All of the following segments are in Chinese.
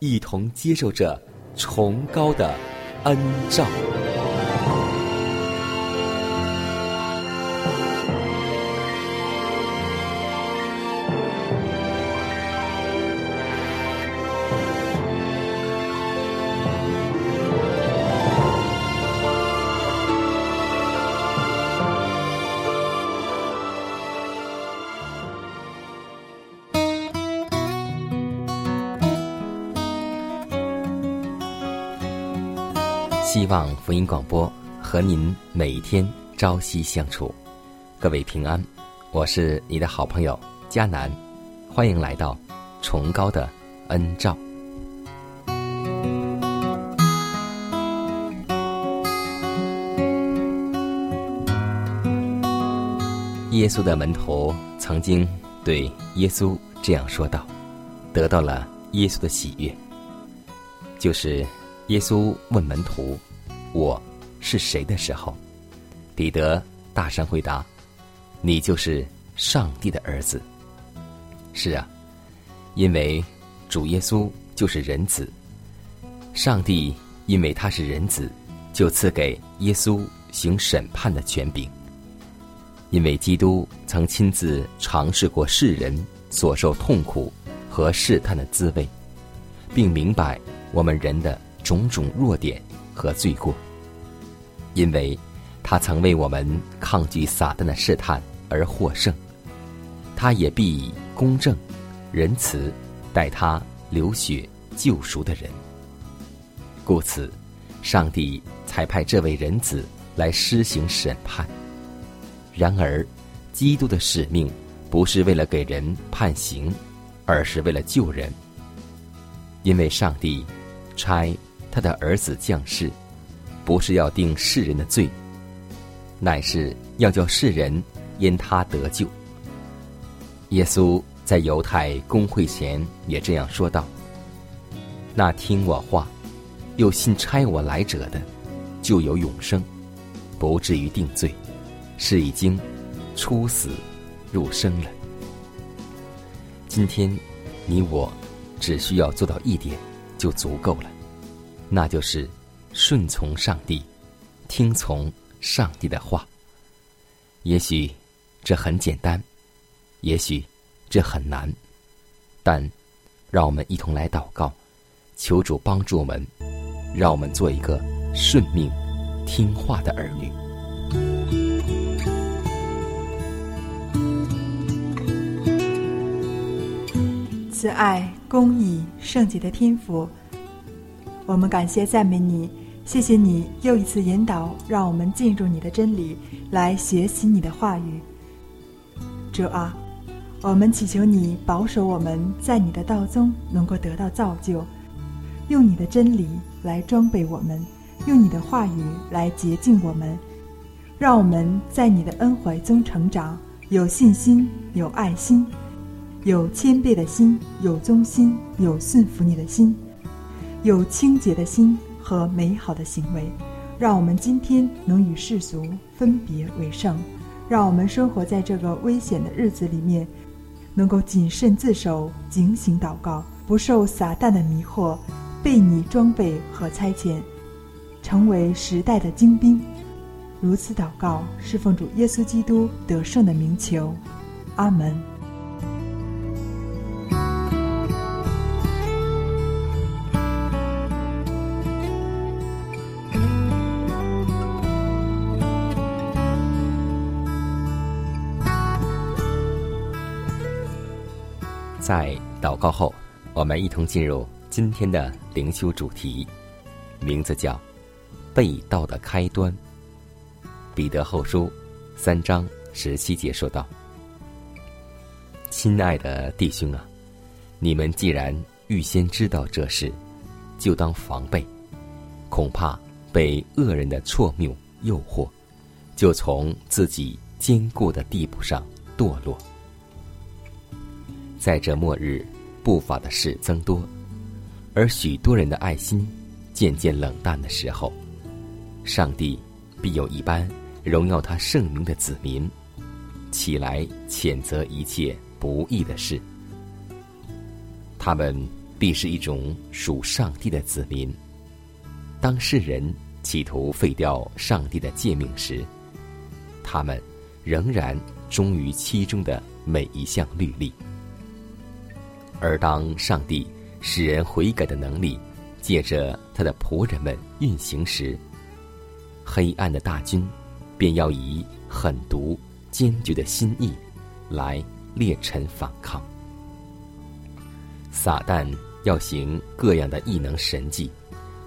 一同接受着崇高的恩照。福音广播和您每一天朝夕相处，各位平安，我是你的好朋友佳南，欢迎来到崇高的恩照。耶稣的门徒曾经对耶稣这样说道，得到了耶稣的喜悦，就是耶稣问门徒：“我是谁？”的时候，彼得大声回答：“你就是上帝的儿子。”是啊，因为主耶稣就是人子，上帝因为他是人子，就赐给耶稣行审判的权柄。因为基督曾亲自尝试过世人所受痛苦和试探的滋味，并明白我们人的种种弱点和罪过。因为他曾为我们抗拒撒旦的试探而获胜，他也必以公正、仁慈待他流血救赎的人。故此，上帝才派这位人子来施行审判。然而，基督的使命不是为了给人判刑，而是为了救人。因为上帝差他的儿子降世，不是要定世人的罪，乃是要叫世人因他得救。耶稣在犹太公会前也这样说道：“那听我话，又信差我来者的，就有永生，不至于定罪。”是已经出死入生了。今天，你我只需要做到一点就足够了，那就是顺从上帝，听从上帝的话。也许这很简单，也许这很难，但让我们一同来祷告，求主帮助我们，让我们做一个顺命、听话的儿女。慈爱、公义、圣洁的天赋，我们感谢赞美你，谢谢你又一次引导，让我们进入你的真理，来学习你的话语。主啊，我们祈求你保守我们在你的道中能够得到造就，用你的真理来装备我们，用你的话语来洁净我们，让我们在你的恩怀中成长，有信心，有爱心。有谦卑的心，有忠心，有顺服你的心，有清洁的心和美好的行为，让我们今天能与世俗分别为圣，让我们生活在这个危险的日子里面，能够谨慎自守，警醒祷告，不受撒旦的迷惑，被你装备和差遣，成为时代的精兵。如此祷告，是奉主耶稣基督得胜的名求，阿门。告后，我们一同进入今天的灵修主题，名字叫“被盗的开端”。彼得后书三章十七节说道：“亲爱的弟兄啊，你们既然预先知道这事，就当防备，恐怕被恶人的错谬诱惑，就从自己坚固的地步上堕落。在这末日，不法的事增多，而许多人的爱心渐渐冷淡的时候，上帝必有一般。”荣耀他圣名的子民，起来谴责一切不义的事。他们必是一种属上帝的子民。当世人企图废掉上帝的诫命时，他们仍然忠于其中的每一项律例。而当上帝使人悔改的能力借着他的仆人们运行时，黑暗的大军。便要以狠毒、坚决的心意来列陈反抗。撒旦要行各样的异能神迹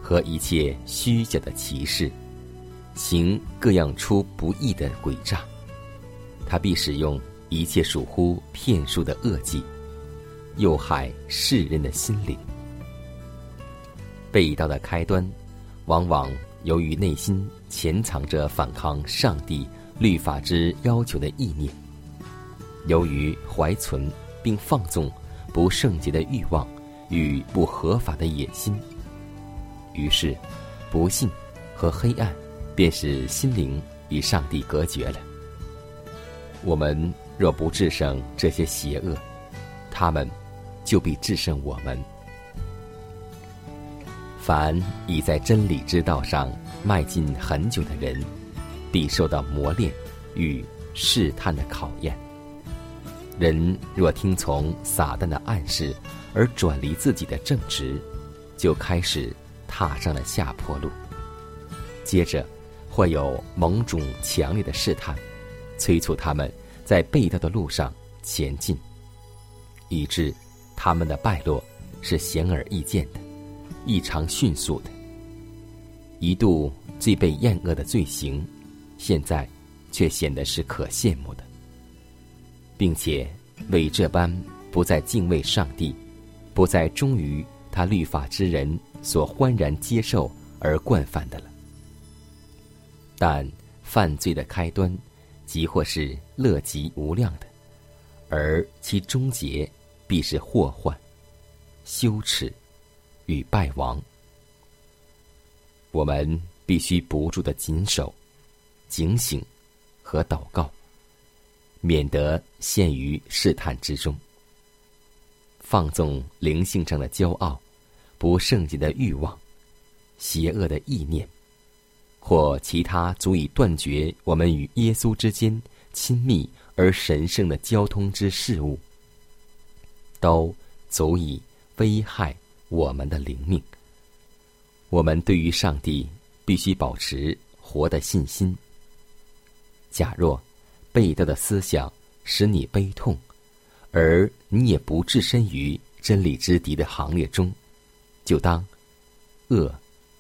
和一切虚假的奇事，行各样出不义的诡诈。他必使用一切属乎骗术的恶计，诱害世人的心灵。被盗的开端，往往。由于内心潜藏着反抗上帝律法之要求的意念，由于怀存并放纵不圣洁的欲望与不合法的野心，于是不幸和黑暗便使心灵与上帝隔绝了。我们若不制胜这些邪恶，他们就必制胜我们。凡已在真理之道上迈进很久的人，必受到磨练与试探的考验。人若听从撒旦的暗示而转离自己的正直，就开始踏上了下坡路。接着，会有某种强烈的试探，催促他们在背道的路上前进，以致他们的败落是显而易见的。异常迅速的，一度最被厌恶的罪行，现在却显得是可羡慕的，并且为这般不再敬畏上帝、不再忠于他律法之人所欢然接受而惯犯的了。但犯罪的开端，即或是乐极无量的，而其终结必是祸患、羞耻。与败亡，我们必须不住的谨守、警醒和祷告，免得陷于试探之中。放纵灵性上的骄傲、不圣洁的欲望、邪恶的意念，或其他足以断绝我们与耶稣之间亲密而神圣的交通之事物，都足以危害。我们的灵命，我们对于上帝必须保持活的信心。假若背道的思想使你悲痛，而你也不置身于真理之敌的行列中，就当恶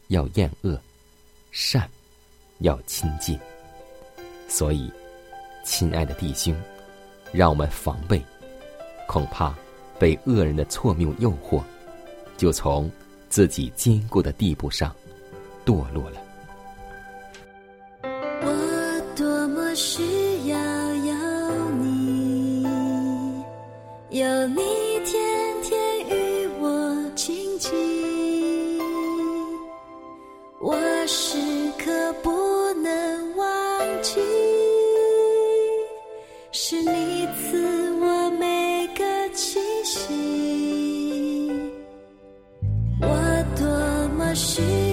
要厌恶，善要亲近。所以，亲爱的弟兄，让我们防备，恐怕被恶人的错谬诱惑。就从自己坚固的地步上堕落了。是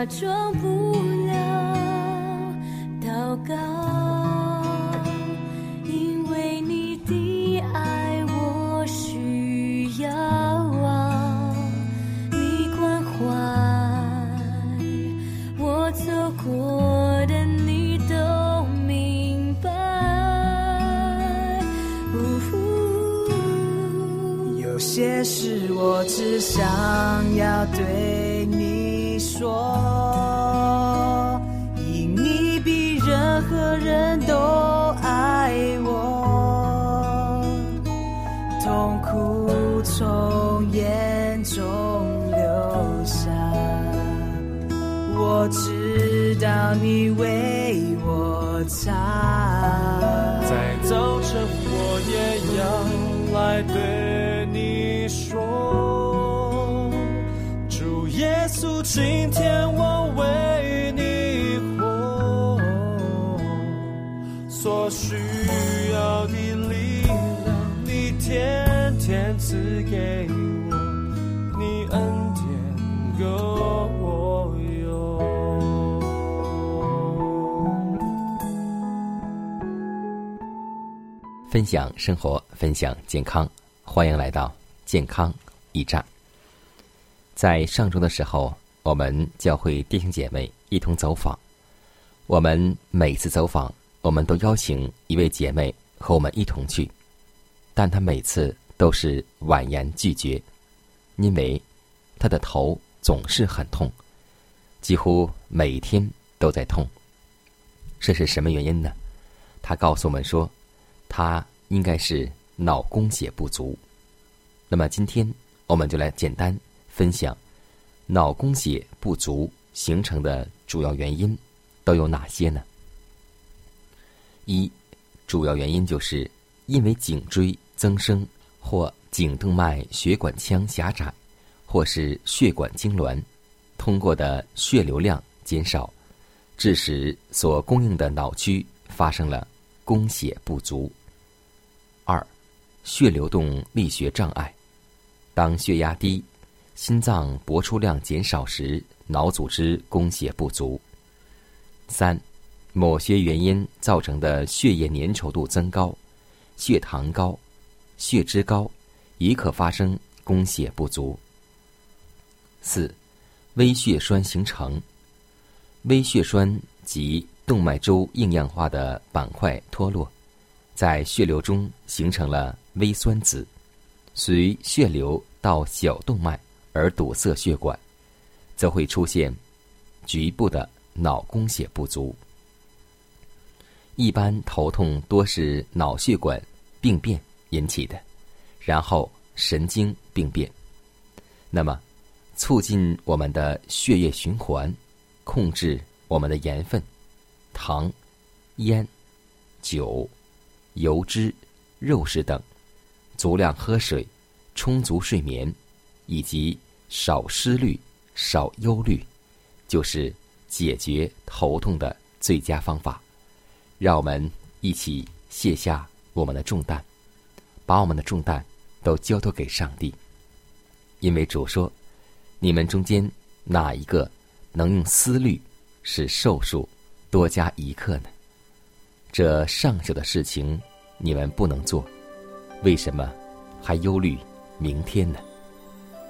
假装我知道你为我擦。在早晨，我也要来对你说，主耶稣，今天分享生活，分享健康，欢迎来到健康驿站。在上周的时候，我们教会弟兄姐妹一同走访。我们每次走访，我们都邀请一位姐妹和我们一同去，但她每次都是婉言拒绝，因为她的头总是很痛，几乎每天都在痛。这是什么原因呢？她告诉我们说。它应该是脑供血不足。那么今天我们就来简单分享脑供血不足形成的主要原因都有哪些呢？一，主要原因就是因为颈椎增生或颈动脉血管腔狭窄，或是血管痉挛，通过的血流量减少，致使所供应的脑区发生了供血不足。血流动力学障碍。当血压低、心脏搏出量减少时，脑组织供血不足。三，某些原因造成的血液粘稠度增高、血糖高、血脂高，也可发生供血不足。四，微血栓形成。微血栓及动脉粥硬氧化的板块脱落。在血流中形成了微酸子，随血流到小动脉而堵塞血管，则会出现局部的脑供血不足。一般头痛多是脑血管病变引起的，然后神经病变。那么，促进我们的血液循环，控制我们的盐分、糖、烟、酒。油脂、肉食等，足量喝水，充足睡眠，以及少思虑、少忧虑，就是解决头痛的最佳方法。让我们一起卸下我们的重担，把我们的重担都交托给上帝。因为主说：“你们中间哪一个能用思虑使寿数多加一刻呢？”这上手的事情，你们不能做，为什么还忧虑明天呢？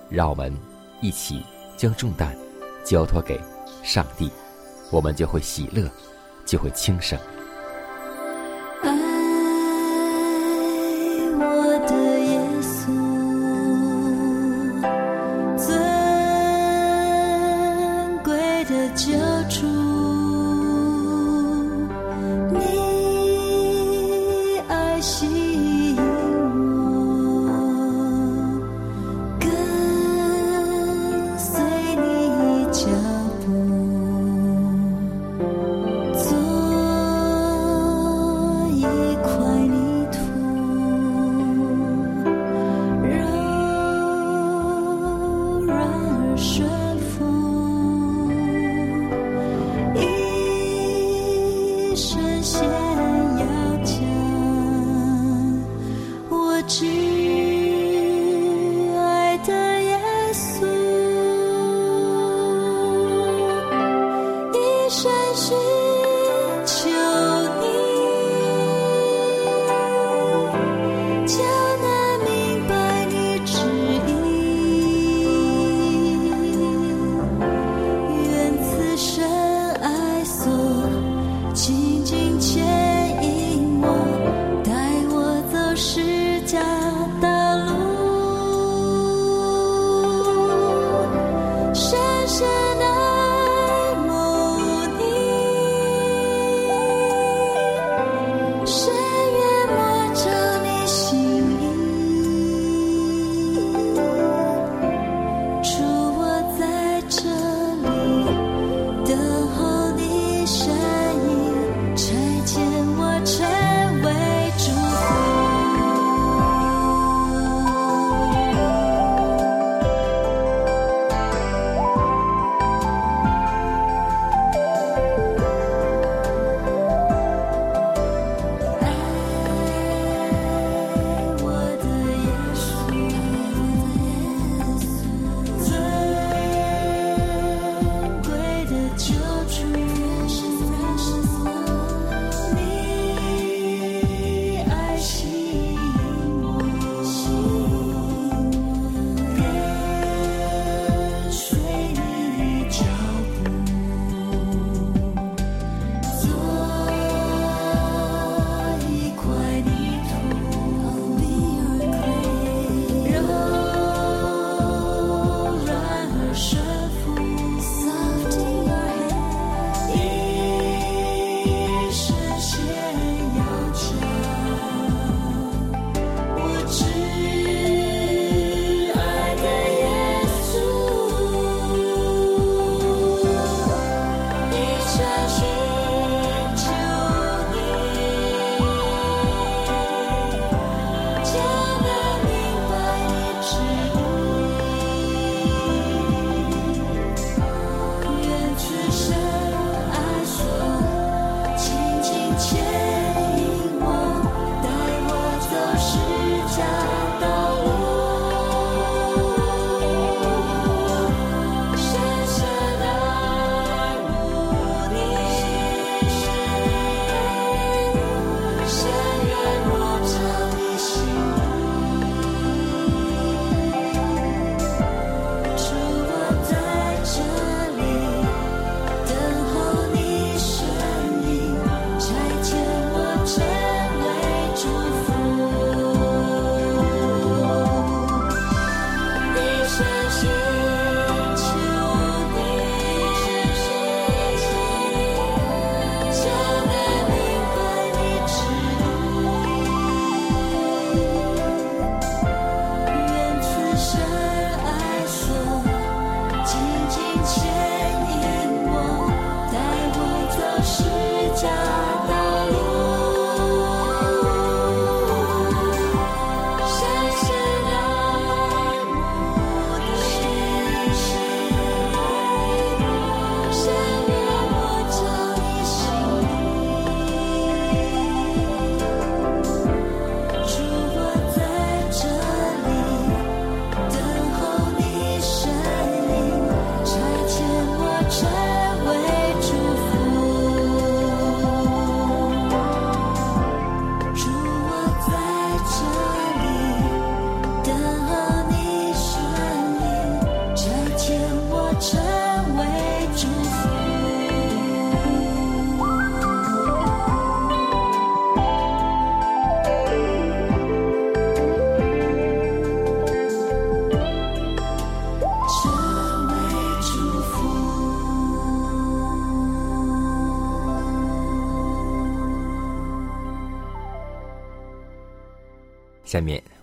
让我们一起将重担交托给上帝，我们就会喜乐，就会轻省。爱我的耶稣，尊贵的救主，你爱心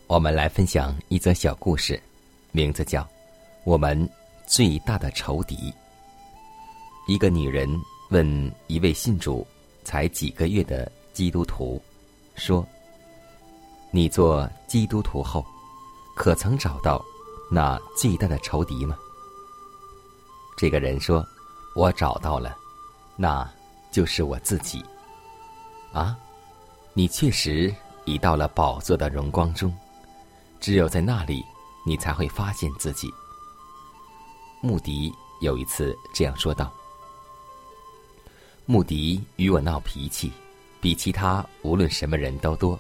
我们来分享一则小故事，名字叫《我们最大的仇敌》。一个女人问一位信主才几个月的基督徒说：“你做基督徒后，可曾找到那最大的仇敌吗？”这个人说：“我找到了，那就是我自己。”啊，你确实。已到了宝座的荣光中，只有在那里，你才会发现自己。穆迪有一次这样说道：“穆迪与我闹脾气，比其他无论什么人都多。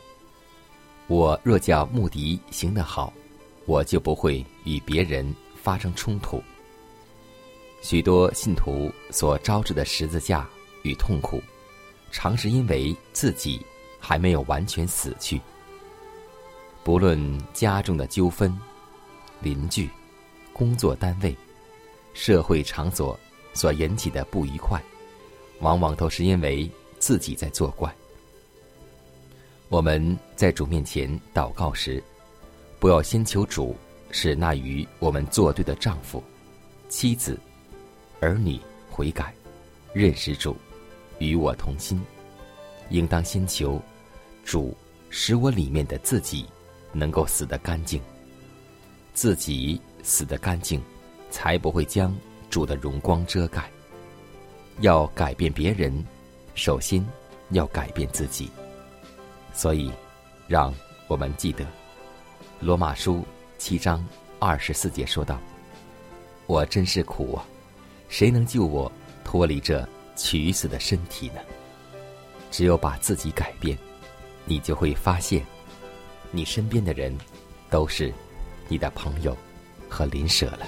我若叫穆迪行得好，我就不会与别人发生冲突。许多信徒所招致的十字架与痛苦，常是因为自己。”还没有完全死去。不论家中的纠纷、邻居、工作单位、社会场所所引起的不愉快，往往都是因为自己在作怪。我们在主面前祷告时，不要先求主使那与我们作对的丈夫、妻子、儿女悔改、认识主，与我同心。应当先求主使我里面的自己能够死得干净，自己死得干净，才不会将主的荣光遮盖。要改变别人，首先要改变自己。所以，让我们记得《罗马书》七章二十四节说道：“我真是苦啊！谁能救我脱离这取死的身体呢？”只有把自己改变，你就会发现，你身边的人都是你的朋友和邻舍了。